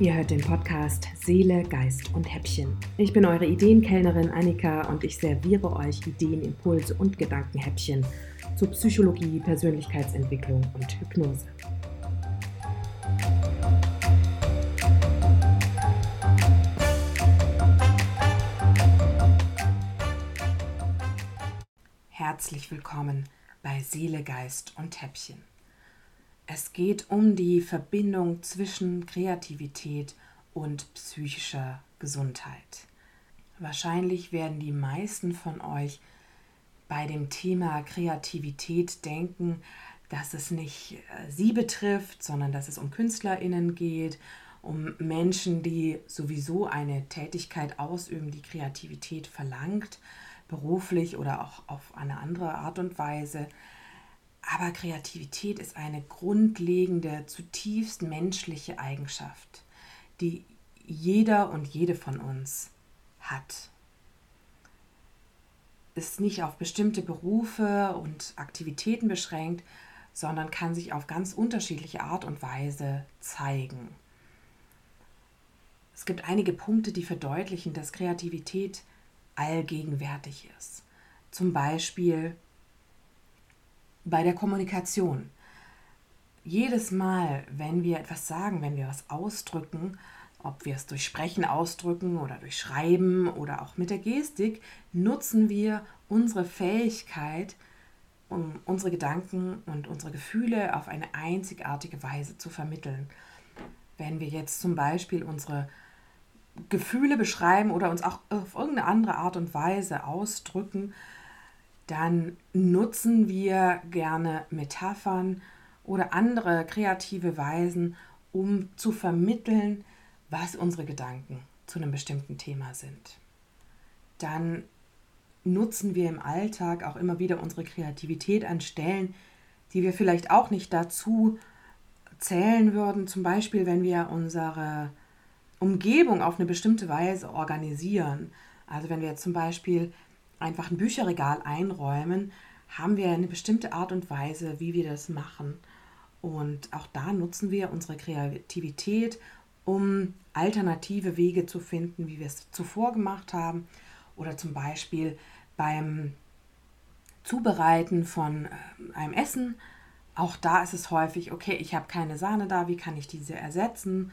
Ihr hört den Podcast Seele, Geist und Häppchen. Ich bin eure Ideenkellnerin Annika und ich serviere euch Ideen, Impulse und Gedankenhäppchen zu Psychologie, Persönlichkeitsentwicklung und Hypnose. Herzlich willkommen bei Seele, Geist und Häppchen. Es geht um die Verbindung zwischen Kreativität und psychischer Gesundheit. Wahrscheinlich werden die meisten von euch bei dem Thema Kreativität denken, dass es nicht äh, sie betrifft, sondern dass es um Künstlerinnen geht, um Menschen, die sowieso eine Tätigkeit ausüben, die Kreativität verlangt, beruflich oder auch auf eine andere Art und Weise. Aber Kreativität ist eine grundlegende, zutiefst menschliche Eigenschaft, die jeder und jede von uns hat. Ist nicht auf bestimmte Berufe und Aktivitäten beschränkt, sondern kann sich auf ganz unterschiedliche Art und Weise zeigen. Es gibt einige Punkte, die verdeutlichen, dass Kreativität allgegenwärtig ist. Zum Beispiel bei der Kommunikation. Jedes Mal, wenn wir etwas sagen, wenn wir was ausdrücken, ob wir es durch Sprechen ausdrücken oder durch Schreiben oder auch mit der Gestik, nutzen wir unsere Fähigkeit, um unsere Gedanken und unsere Gefühle auf eine einzigartige Weise zu vermitteln. Wenn wir jetzt zum Beispiel unsere Gefühle beschreiben oder uns auch auf irgendeine andere Art und Weise ausdrücken, dann nutzen wir gerne Metaphern oder andere kreative Weisen, um zu vermitteln, was unsere Gedanken zu einem bestimmten Thema sind. Dann nutzen wir im Alltag auch immer wieder unsere Kreativität an Stellen, die wir vielleicht auch nicht dazu zählen würden. Zum Beispiel, wenn wir unsere Umgebung auf eine bestimmte Weise organisieren. Also wenn wir zum Beispiel einfach ein Bücherregal einräumen, haben wir eine bestimmte Art und Weise, wie wir das machen. Und auch da nutzen wir unsere Kreativität, um alternative Wege zu finden, wie wir es zuvor gemacht haben. Oder zum Beispiel beim Zubereiten von äh, einem Essen. Auch da ist es häufig, okay, ich habe keine Sahne da, wie kann ich diese ersetzen?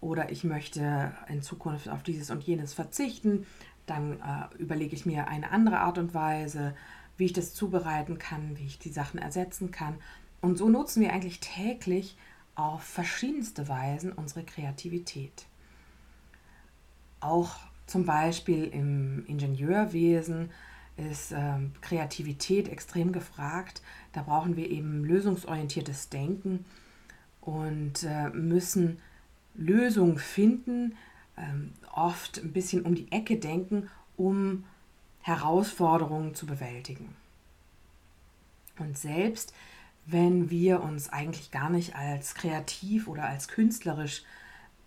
Oder ich möchte in Zukunft auf dieses und jenes verzichten dann äh, überlege ich mir eine andere Art und Weise, wie ich das zubereiten kann, wie ich die Sachen ersetzen kann. Und so nutzen wir eigentlich täglich auf verschiedenste Weisen unsere Kreativität. Auch zum Beispiel im Ingenieurwesen ist äh, Kreativität extrem gefragt. Da brauchen wir eben lösungsorientiertes Denken und äh, müssen Lösungen finden, ähm, oft ein bisschen um die Ecke denken, um Herausforderungen zu bewältigen. Und selbst wenn wir uns eigentlich gar nicht als kreativ oder als künstlerisch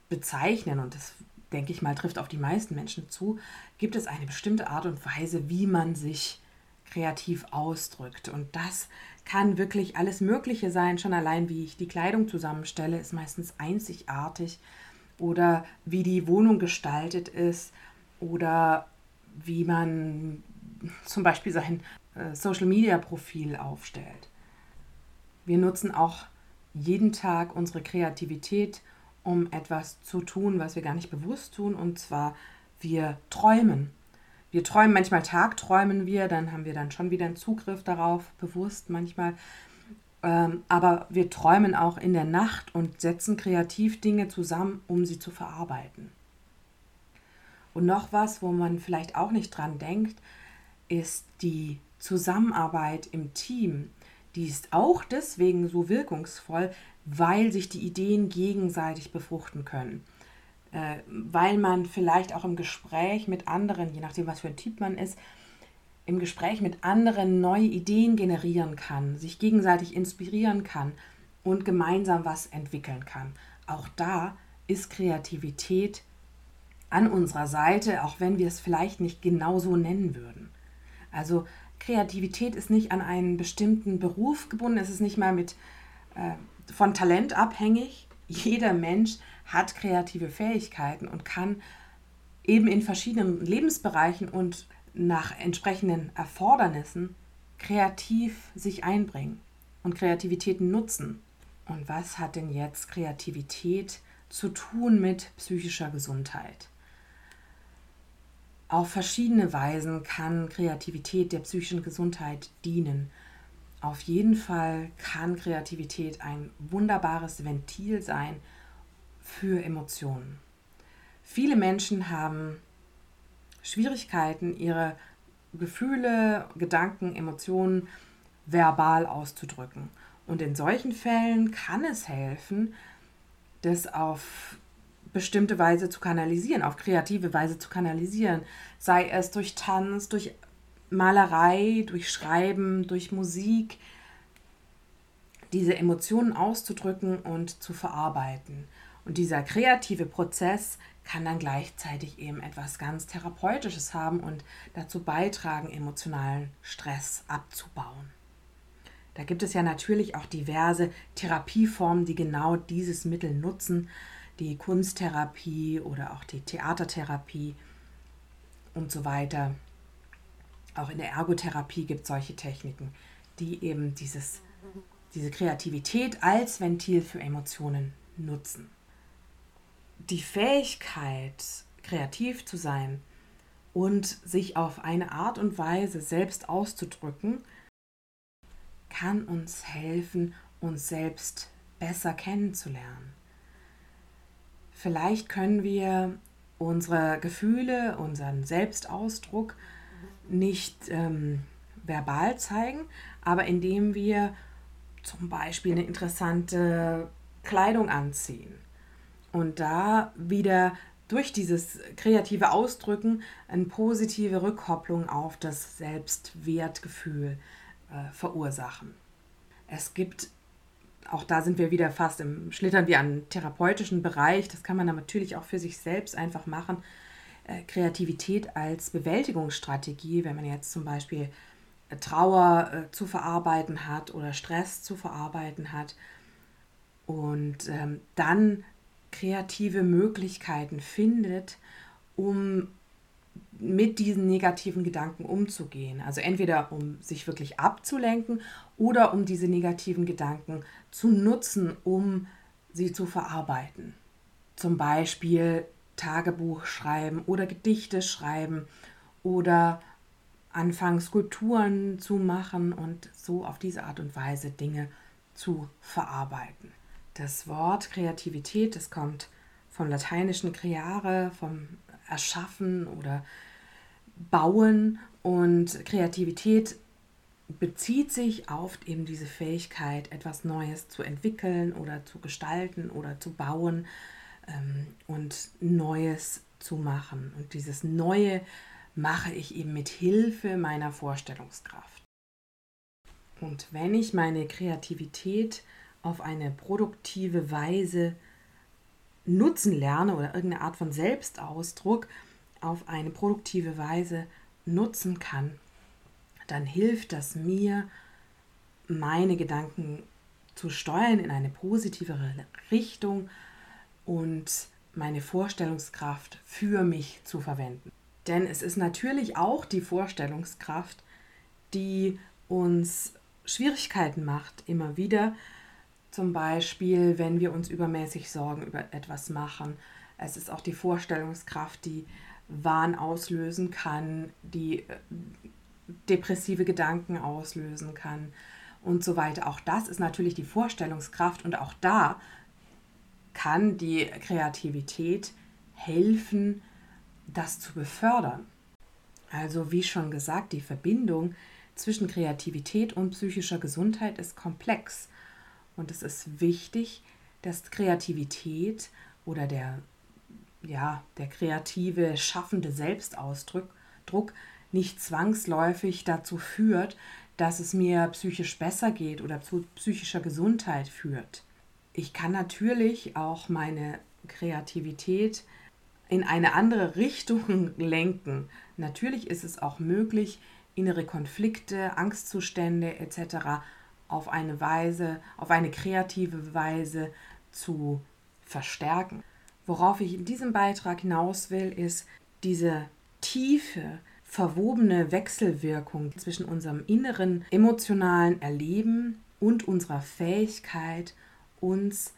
bezeichnen, und das denke ich mal trifft auf die meisten Menschen zu, gibt es eine bestimmte Art und Weise, wie man sich kreativ ausdrückt. Und das kann wirklich alles Mögliche sein. Schon allein, wie ich die Kleidung zusammenstelle, ist meistens einzigartig oder wie die Wohnung gestaltet ist oder wie man zum Beispiel sein äh, Social-Media-Profil aufstellt. Wir nutzen auch jeden Tag unsere Kreativität, um etwas zu tun, was wir gar nicht bewusst tun, und zwar wir träumen. Wir träumen, manchmal tagträumen wir, dann haben wir dann schon wieder einen Zugriff darauf, bewusst manchmal. Ähm, aber wir träumen auch in der Nacht und setzen kreativ Dinge zusammen, um sie zu verarbeiten. Und noch was, wo man vielleicht auch nicht dran denkt, ist die Zusammenarbeit im Team. Die ist auch deswegen so wirkungsvoll, weil sich die Ideen gegenseitig befruchten können. Äh, weil man vielleicht auch im Gespräch mit anderen, je nachdem, was für ein Typ man ist, im Gespräch mit anderen neue Ideen generieren kann, sich gegenseitig inspirieren kann und gemeinsam was entwickeln kann. Auch da ist Kreativität an unserer Seite, auch wenn wir es vielleicht nicht genau so nennen würden. Also Kreativität ist nicht an einen bestimmten Beruf gebunden, es ist nicht mal mit, äh, von Talent abhängig, jeder Mensch hat kreative Fähigkeiten und kann eben in verschiedenen Lebensbereichen und nach entsprechenden Erfordernissen kreativ sich einbringen und Kreativität nutzen. Und was hat denn jetzt Kreativität zu tun mit psychischer Gesundheit? Auf verschiedene Weisen kann Kreativität der psychischen Gesundheit dienen. Auf jeden Fall kann Kreativität ein wunderbares Ventil sein für Emotionen. Viele Menschen haben Schwierigkeiten, ihre Gefühle, Gedanken, Emotionen verbal auszudrücken. Und in solchen Fällen kann es helfen, das auf bestimmte Weise zu kanalisieren, auf kreative Weise zu kanalisieren, sei es durch Tanz, durch Malerei, durch Schreiben, durch Musik, diese Emotionen auszudrücken und zu verarbeiten. Und dieser kreative Prozess kann dann gleichzeitig eben etwas ganz Therapeutisches haben und dazu beitragen, emotionalen Stress abzubauen. Da gibt es ja natürlich auch diverse Therapieformen, die genau dieses Mittel nutzen, die Kunsttherapie oder auch die Theatertherapie und so weiter. Auch in der Ergotherapie gibt es solche Techniken, die eben dieses, diese Kreativität als Ventil für Emotionen nutzen die Fähigkeit, kreativ zu sein und sich auf eine Art und Weise selbst auszudrücken, kann uns helfen, uns selbst besser kennenzulernen. Vielleicht können wir unsere Gefühle, unseren Selbstausdruck nicht ähm, verbal zeigen, aber indem wir zum Beispiel eine interessante Kleidung anziehen und da wieder durch dieses kreative Ausdrücken eine positive Rückkopplung auf das Selbstwertgefühl äh, verursachen. Es gibt, auch da sind wir wieder fast im, schlittern wir an therapeutischen Bereich, das kann man dann natürlich auch für sich selbst einfach machen. Äh, Kreativität als Bewältigungsstrategie, wenn man jetzt zum Beispiel äh, Trauer äh, zu verarbeiten hat oder Stress zu verarbeiten hat und ähm, dann kreative Möglichkeiten findet, um mit diesen negativen Gedanken umzugehen. Also entweder um sich wirklich abzulenken oder um diese negativen Gedanken zu nutzen, um sie zu verarbeiten. Zum Beispiel Tagebuch schreiben oder Gedichte schreiben oder anfangen Skulpturen zu machen und so auf diese Art und Weise Dinge zu verarbeiten. Das Wort Kreativität, das kommt vom lateinischen creare, vom Erschaffen oder Bauen und Kreativität bezieht sich auf eben diese Fähigkeit, etwas Neues zu entwickeln oder zu gestalten oder zu bauen ähm, und Neues zu machen. Und dieses Neue mache ich eben mit Hilfe meiner Vorstellungskraft. Und wenn ich meine Kreativität auf eine produktive Weise nutzen lerne oder irgendeine Art von Selbstausdruck auf eine produktive Weise nutzen kann, dann hilft das mir, meine Gedanken zu steuern in eine positivere Richtung und meine Vorstellungskraft für mich zu verwenden. Denn es ist natürlich auch die Vorstellungskraft, die uns Schwierigkeiten macht, immer wieder, zum Beispiel, wenn wir uns übermäßig Sorgen über etwas machen. Es ist auch die Vorstellungskraft, die Wahn auslösen kann, die äh, depressive Gedanken auslösen kann und so weiter. Auch das ist natürlich die Vorstellungskraft und auch da kann die Kreativität helfen, das zu befördern. Also wie schon gesagt, die Verbindung zwischen Kreativität und psychischer Gesundheit ist komplex und es ist wichtig, dass Kreativität oder der, ja, der kreative, schaffende Selbstausdruck Druck nicht zwangsläufig dazu führt, dass es mir psychisch besser geht oder zu psychischer Gesundheit führt. Ich kann natürlich auch meine Kreativität in eine andere Richtung lenken. Natürlich ist es auch möglich, innere Konflikte, Angstzustände etc auf eine Weise, auf eine kreative Weise zu verstärken. Worauf ich in diesem Beitrag hinaus will, ist diese tiefe, verwobene Wechselwirkung zwischen unserem inneren emotionalen Erleben und unserer Fähigkeit, uns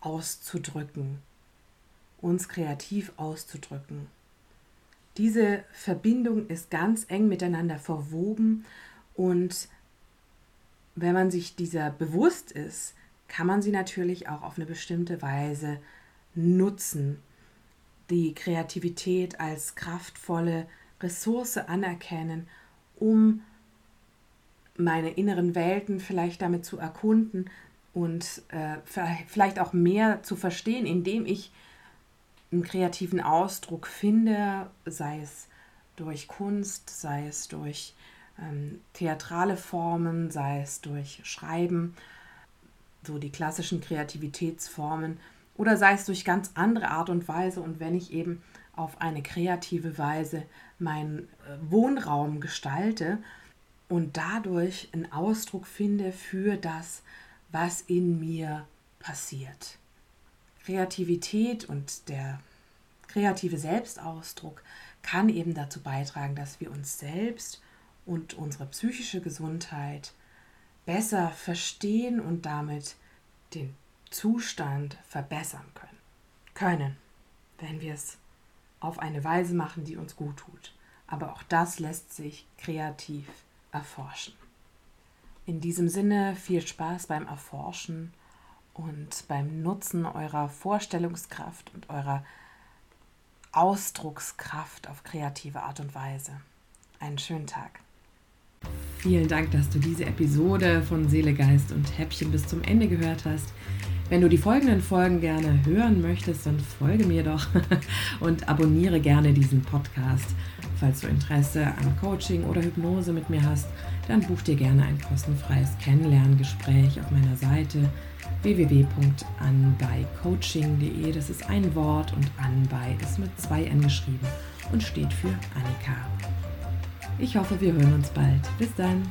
auszudrücken, uns kreativ auszudrücken. Diese Verbindung ist ganz eng miteinander verwoben und wenn man sich dieser bewusst ist, kann man sie natürlich auch auf eine bestimmte Weise nutzen. Die Kreativität als kraftvolle Ressource anerkennen, um meine inneren Welten vielleicht damit zu erkunden und äh, vielleicht auch mehr zu verstehen, indem ich einen kreativen Ausdruck finde, sei es durch Kunst, sei es durch ähm, theatrale Formen, sei es durch Schreiben, so die klassischen Kreativitätsformen, oder sei es durch ganz andere Art und Weise. Und wenn ich eben auf eine kreative Weise meinen äh, Wohnraum gestalte und dadurch einen Ausdruck finde für das, was in mir passiert. Kreativität und der kreative Selbstausdruck kann eben dazu beitragen, dass wir uns selbst und unsere psychische Gesundheit besser verstehen und damit den Zustand verbessern können. Können, wenn wir es auf eine Weise machen, die uns gut tut. Aber auch das lässt sich kreativ erforschen. In diesem Sinne viel Spaß beim Erforschen und beim Nutzen eurer Vorstellungskraft und eurer Ausdruckskraft auf kreative Art und Weise. Einen schönen Tag. Vielen Dank, dass du diese Episode von Seele, Geist und Häppchen bis zum Ende gehört hast. Wenn du die folgenden Folgen gerne hören möchtest, dann folge mir doch und abonniere gerne diesen Podcast. Falls du Interesse an Coaching oder Hypnose mit mir hast, dann buch dir gerne ein kostenfreies Kennenlerngespräch auf meiner Seite www.anbeicoaching.de. Das ist ein Wort und Anbei ist mit zwei N geschrieben und steht für Annika. Ich hoffe, wir hören uns bald. Bis dann.